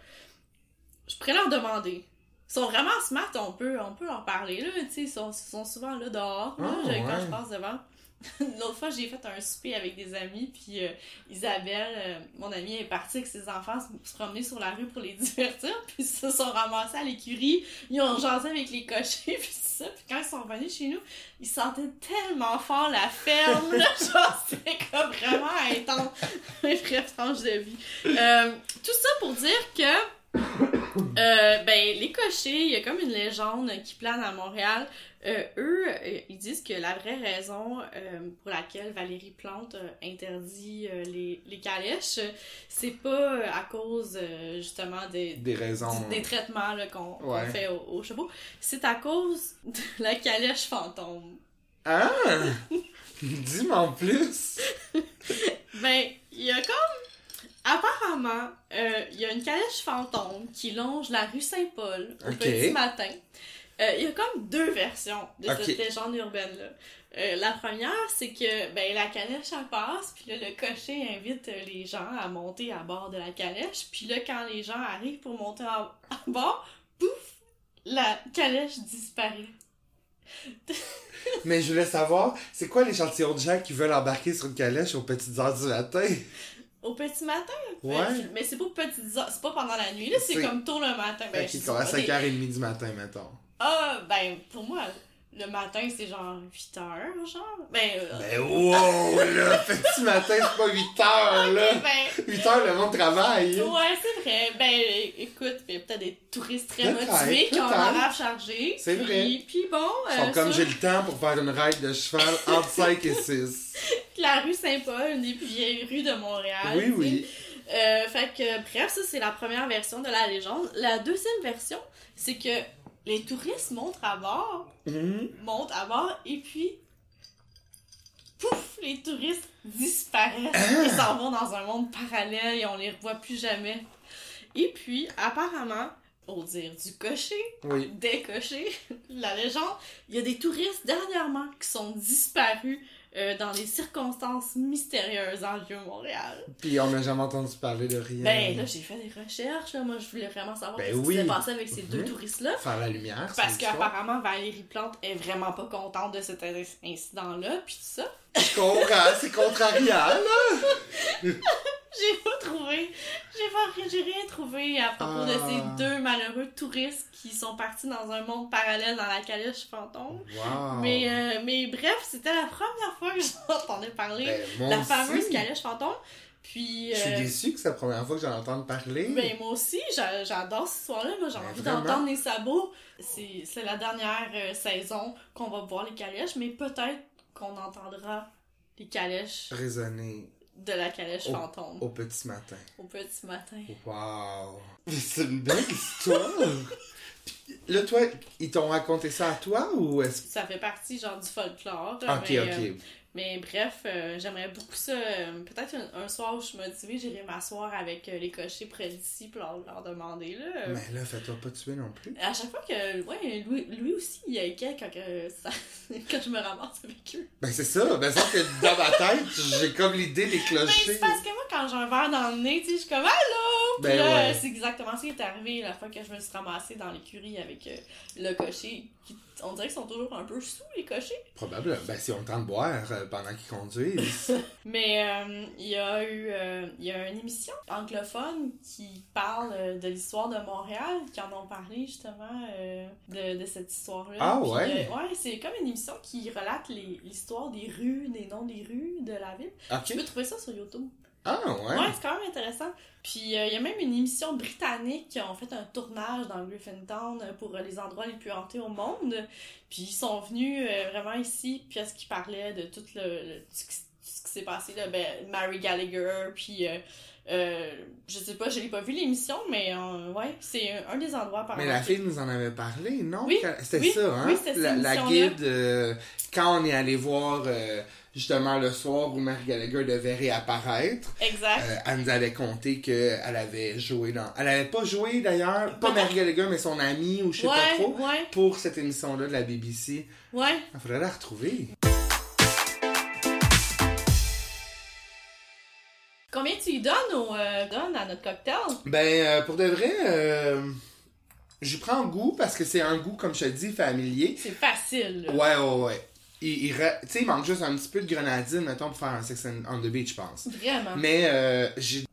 Je pourrais leur demander. Ils sont vraiment smart, on peut, on peut en parler, là, tu sais, ils sont, souvent là dehors, là, Ah, je- ouais. quand je passe devant. L'autre fois, j'ai fait un souper avec des amis, puis euh, Isabelle, euh, mon amie, est partie avec ses enfants se, se promener sur la rue pour les divertir, puis ils se sont ramassés à l'écurie, ils ont jasé avec les cochers, puis ça, puis quand ils sont revenus chez nous, ils sentaient tellement fort la ferme, là, genre, c'était comme vraiment intense. Bref, tranche de vie. Euh, tout ça pour dire que Euh, ben, les cochers, il y a comme une légende qui plane à Montréal. Euh, eux, euh, ils disent que la vraie raison euh, pour laquelle Valérie Plante interdit les, les calèches, c'est pas à cause justement des, Des raisons. des traitements là, qu'on qu'on Ouais. fait aux, aux chevaux, c'est à cause de la calèche fantôme. Ah! Dis-moi en plus! Ben, il y a comme. Apparemment, euh, il y a une calèche fantôme qui longe la rue Saint-Paul au petit matin. Euh, Il y a comme deux versions de Ok. cette légende urbaine-là. Euh, la première, c'est que ben, la calèche, elle passe, puis là, le cocher invite les gens à monter à bord de la calèche. Puis là, quand les gens arrivent pour monter à, à bord, pouf, la calèche disparaît. Mais je voulais savoir, c'est quoi l'échantillon de gens qui veulent embarquer sur une calèche aux petites heures du matin? Au petit matin. Ouais. Fait- Mais c'est pas petites heures- c'est pas pendant la nuit, là, c'est comme tôt le matin. Ben, je Ok, sais comme à pas, des- 5h30 du matin, mettons. Ah, ben, pour moi, le matin, c'est genre 8 heures, genre. Ben, euh, Ben wow, là, petit matin, c'est pas 8 heures, là! ben, 8 heures, le monde travaille! ouais, c'est vrai. Ben, écoute, il y a peut-être des touristes très motivés qui ont l'horaire chargé. C'est puis- vrai. Puis bon, Ils sont euh, comme ça, j'ai le temps pour faire une ride de cheval entre 5 et 6. la rue Saint-Paul, une des plus vieilles rues de Montréal. Oui, oui. Euh, fait que, bref, ça, c'est la première version de la légende. La deuxième version, c'est que les touristes montent à bord Mhm. montent à bord et puis pouf, les touristes disparaissent. Ah! Ils s'en vont dans un monde parallèle et on les revoit plus jamais. Et puis, apparemment, au dire du cocher, Oui. des cochers, la légende, il y a des touristes dernièrement qui sont disparus euh, dans des circonstances mystérieuses en Vieux-Montréal. Puis on n'a jamais entendu parler de rien. Ben là, j'ai fait des recherches, là. moi je voulais vraiment savoir Ben ce oui. qui s'est passé avec ces deux Mhm. touristes-là. Faire la lumière, Parce qu'apparemment, Valérie Plante est vraiment pas contente de cet in- incident-là, puis tout ça. Je comprends, c'est contrariant, là! J'ai pas trouvé, j'ai rien trouvé à propos de Ah. ces deux malheureux touristes qui sont partis dans un monde parallèle dans la calèche fantôme. Wow! Mais, euh, mais bref, c'était la première fois que j'entendais parler Ben, moi la aussi. fameuse calèche fantôme. Puis, Je suis euh, déçu que c'est la première fois que j'en entends parler. Ben, moi aussi, j'a- j'adore cette histoire-là. Moi, j'ai Ben, envie d'entendre les sabots. C'est la dernière euh, saison qu'on va voir les calèches, mais peut-être qu'on entendra les calèches Raisonner de la calèche fantôme au petit matin. au petit matin. Wow! C'est une belle histoire! Là, toi, ils t'ont raconté ça à toi ou est-ce Ça fait partie genre du folklore. Ok, mais, ok. euh, mais bref, euh, j'aimerais beaucoup ça. euh, Peut-être un, un soir où je suis motivée, j'irai m'asseoir avec euh, les cochers près d'ici pour leur, leur demander. Là, Mais là, fais-toi pas tuer non plus. À chaque fois que. Ouais, lui, lui aussi, il est quand, ça- quand je me ramasse avec eux. Ben, c'est ça. Ben, sauf que dans ma tête, j'ai comme l'idée des Mais clochers. c'est parce que moi, quand j'ai un verre dans le nez, tu sais, je suis comme Allô! Puis Ben là, ouais. c'est exactement ce qui est arrivé la fois que je me suis ramassée dans l'écurie avec euh, le cocher. Qui, on dirait qu'ils sont toujours un peu sous, les cochers. Probablement. Ben, si on tente de boire euh, pendant qu'ils conduisent. Mais euh, il y a eu euh, il y a une émission anglophone qui parle de l'histoire de Montréal, qui en ont parlé justement de, de cette histoire-là. Ah Puis, ouais? ouais, c'est comme une émission qui relate l'histoire des rues, des noms des rues de la ville. Tu peux trouver ça sur YouTube. Ah, ouais. Ouais, c'est quand même intéressant. Puis euh, il y a même une émission britannique qui ont fait un tournage dans Griffintown pour euh, les endroits les plus hantés au monde. Puis ils sont venus euh, vraiment ici, puis est-ce qu'ils parlaient de tout le, le- ce qui, ce qui s'est passé là, ben, Mary Gallagher, puis je sais pas, je l'ai pas vu l'émission, mais ouais, c'est un, un des endroits par Mais la fille nous en avait parlé, non? Oui, C'était oui, ça, hein? oui, la, la guide, quand on est allé voir justement le soir où Mary Gallagher devait réapparaître, Exact. euh, elle nous avait conté qu'elle avait joué dans. Elle avait pas joué d'ailleurs, pas. Mary Gallagher, mais son amie ou je sais pas trop, ouais, pour cette émission-là de la BBC. ouais. Il faudrait la retrouver. Combien tu y donnes, au, euh, donnes à notre cocktail? Ben, euh, pour de vrai, euh, j'y prends goût parce que c'est un goût, comme je te dis, familier. C'est facile. là. Ouais, ouais, ouais. Il, il manque juste un petit peu de grenadine, mettons, pour faire un Sex and- on the Beach, je pense. Vraiment. Mais, euh, j'ai. Tu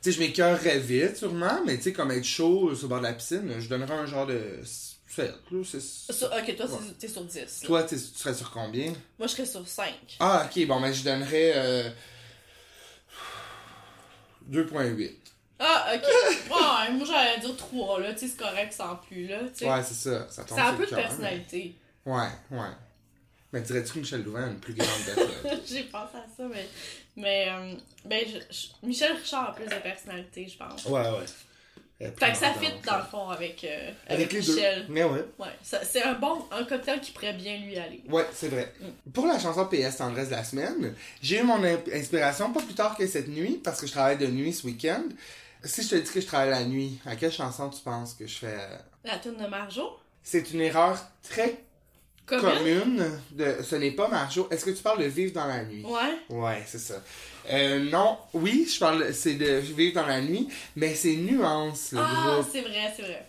sais, je m'écœurerais vite, sûrement, mais tu sais, comme être chaud sur le bord de la piscine, je donnerais un genre de 7, là. c'est- Sur- ok, toi, Ouais. t'es sur 10. là. Toi, t'es- tu serais sur combien? Moi, je serais sur 5. Ah, ok, bon, ben, je donnerais euh, 2.8. Ah, ok. Ouais, moi j'allais dire 3, là. Tu sais, c'est correct sans plus, là. Ouais, c'est ça. Ça tombe C'est un peu de cœur, personnalité. mais- Ouais, ouais. Mais dirais-tu que Michel Louvain a une plus grande dette? J'ai pensé à ça, mais. Mais. euh, ben, je- je- Michel Richard a plus de personnalité, je pense. ouais, ouais. Fait que ça fit dans le fond avec, euh, Avec les Michel. deux. Mais ouais. Ouais, c'est un bon un cocktail qui pourrait bien lui aller. Ouais, c'est vrai. Mm. Pour la chanson PS Tendresse de la semaine, j'ai eu mon in- inspiration pas plus tard que cette nuit, parce que je travaille de nuit ce week-end. Si je te dis que je travaille la nuit, à quelle chanson tu penses que je fais euh, La tune de Marjo? C'est une erreur très Commune. commune de ce n'est pas Marjo. Est-ce que tu parles de vivre dans la nuit? Ouais. Ouais, c'est ça. Euh, non, oui, je parle c'est de vivre dans la nuit, mais c'est nuance le Ah, c'est vrai, c'est vrai.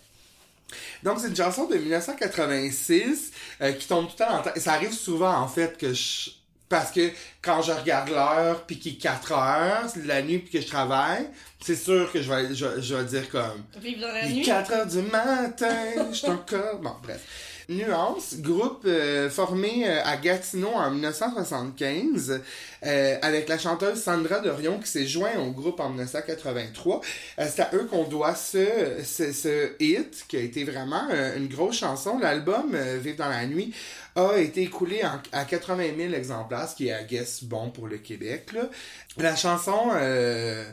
Donc, c'est une chanson de 1986 euh, qui tombe tout tête. Et ça arrive souvent, en fait, que je... Parce que quand je regarde l'heure, puis qu'il est 4 heures, c'est de la nuit, puis que je travaille, c'est sûr que je vais, je, je vais dire comme... Vivre dans la nuit? 4 heures du matin, je suis encore... Bon, bref. Nuance, groupe euh, formé euh, à Gatineau en 1975 euh, avec la chanteuse Sandra Dorion qui s'est joint au groupe en 1983. Euh, c'est à eux qu'on doit ce, ce, hit qui a été vraiment une grosse chanson. L'album Vivre dans la nuit a été écoulé en- à 80 000 exemplaires, ce qui est, I guess, bon pour le Québec. Là. La chanson euh,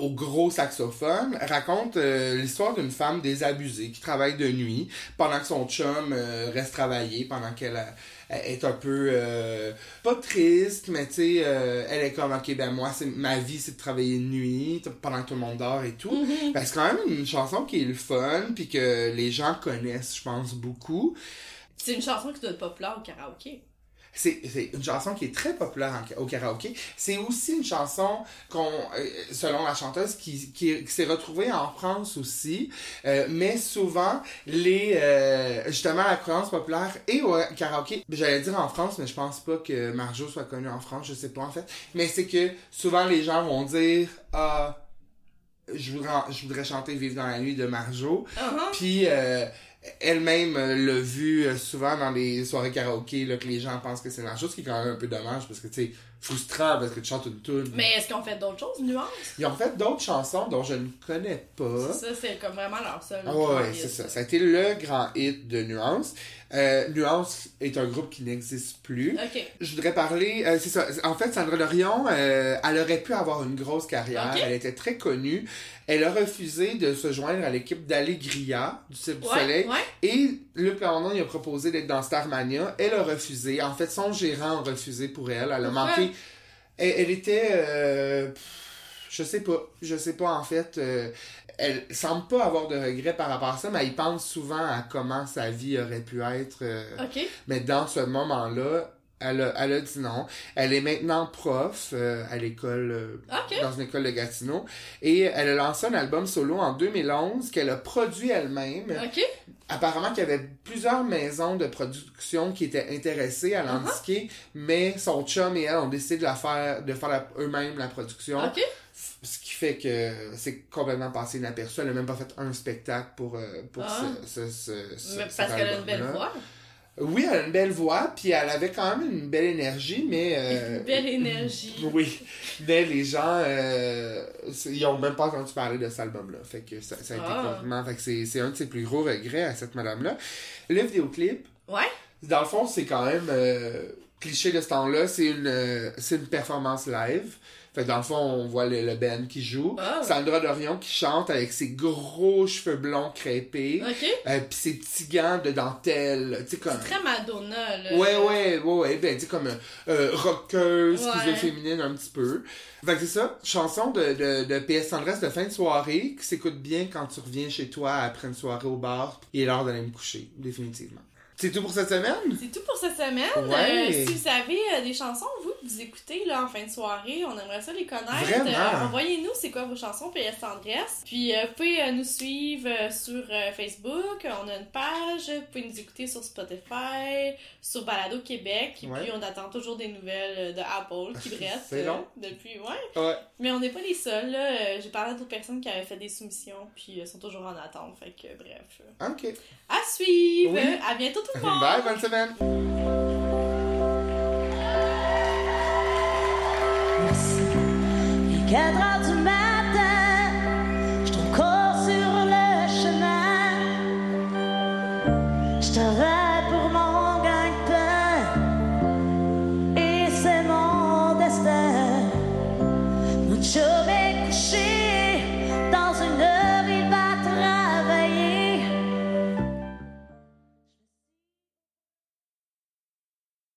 au gros saxophone raconte euh, l'histoire d'une femme désabusée qui travaille de nuit pendant que son chum euh, reste travailler, pendant qu'elle est un peu pas triste, mais tu sais, elle est comme ok ben moi c'est ma vie c'est de travailler de nuit pendant que tout le monde dort et tout. Mhm. Ben, c'est quand même une chanson qui est le fun puis que les gens connaissent, je pense beaucoup. C'est une chanson qui doit être populaire au karaoké. C'est c'est une chanson qui est très populaire en- au karaoké. C'est aussi une chanson qu'on, euh, selon la chanteuse, qui, qui, qui s'est retrouvée en France aussi. Euh, mais souvent, les euh, justement la croyance populaire et au karaoké, j'allais dire en France, mais je pense pas que Marjo soit connue en France, je sais pas en fait. Mais c'est que souvent les gens vont dire ah je voudrais, je voudrais chanter Vivre dans la nuit de Marjo. Uh-huh. Puis elle-même euh, l'a vu euh, souvent dans les soirées karaoké là, que les gens pensent que c'est la chose, qui est quand même un peu dommage parce que tu sais, frustrant parce que tu chantes une tune. Mais est-ce qu'on fait d'autres choses, nuances? Ils ont fait d'autres chansons dont je ne connais pas. C'est ça, c'est comme vraiment leur seul. Ah ouais, c'est ça. Ça a été le grand hit de Nuance. Euh, Nuance est un groupe qui n'existe plus. Je voudrais parler, euh, c'est ça. En fait, Sandra Lorion, euh, elle aurait pu avoir une grosse carrière. Elle était très connue. Elle a refusé de se joindre à l'équipe d'Allegria du Cirque du Ouais, Soleil. ouais. Et Luc Plamondon lui a proposé d'être dans Starmania. Elle a refusé. En fait, son gérant a refusé pour elle. Elle a manqué. Elle, elle était. pff, je sais pas. Je sais pas, en fait. euh, elle semble pas avoir de regrets par rapport à ça, mais elle pense souvent à comment sa vie aurait pu être. euh, Ok. mais dans ce moment-là, elle a, elle a dit non. Elle est maintenant prof euh, à l'école, euh, dans une école de Gatineau. Et elle a lancé un album solo en 2011 qu'elle a produit elle-même. Ok. Apparemment qu'il y avait plusieurs maisons de production qui étaient intéressées à l'indiquer, mais son chum et elle ont décidé de la faire, de faire eux-mêmes la production. Ok. Ce qui fait que c'est complètement passé inaperçu. Elle n'a même pas fait un spectacle pour, euh, pour Ah. ce, ce, Mais parce qu'elle a une belle voix. Oui, elle a une belle voix, puis elle avait quand même une belle énergie, mais... euh, Une belle énergie. Oui, mais les gens, euh, ils ont même pas entendu parler de cet album-là. Fait que ça, ça a été Ah. complètement... Fait que c'est, un de ses plus gros regrets à cette madame-là. Le vidéoclip, Ouais. dans le fond, c'est quand même euh, cliché de ce temps-là. C'est une, c'est une performance live. Fait que dans le fond, on voit le, le band qui joue. Ah. Sandra Dorion qui chante avec ses gros cheveux blonds crêpés. Ok. Euh, puis ses petits gants de dentelle. Sais, comme... C'est très Madonna, là. Ouais, ouais, ouais, ouais, ben, tu comme euh, rockeuse, Ouais. féminine un petit peu. Fait que c'est ça, chanson de, de, de PS Tendresse de fin de soirée, qui s'écoute bien quand tu reviens chez toi après une soirée au bar, il est l'heure d'aller me coucher, définitivement. C'est tout pour cette semaine? C'est tout pour cette semaine. Ouais. Euh, si vous avez euh, des chansons, vous, que vous écoutez là, en fin de soirée, on aimerait ça les connaître. Euh, Envoyez-nous c'est quoi vos chansons PS Tendresse. Puis vous pouvez nous suivre sur Facebook. On a une page. Vous pouvez nous écouter sur Spotify, sur Balado Québec. Et Ouais. puis on attend toujours des nouvelles de Apple qui restent. C'est long. depuis, ouais. Ouais. Mais on n'est pas les seuls. J'ai parlé à d'autres personnes qui avaient fait des soumissions. Puis sont toujours en attente. Fait que bref. Ok. À suivre. Oui. À bientôt tout. Bye, bonne semaine! Il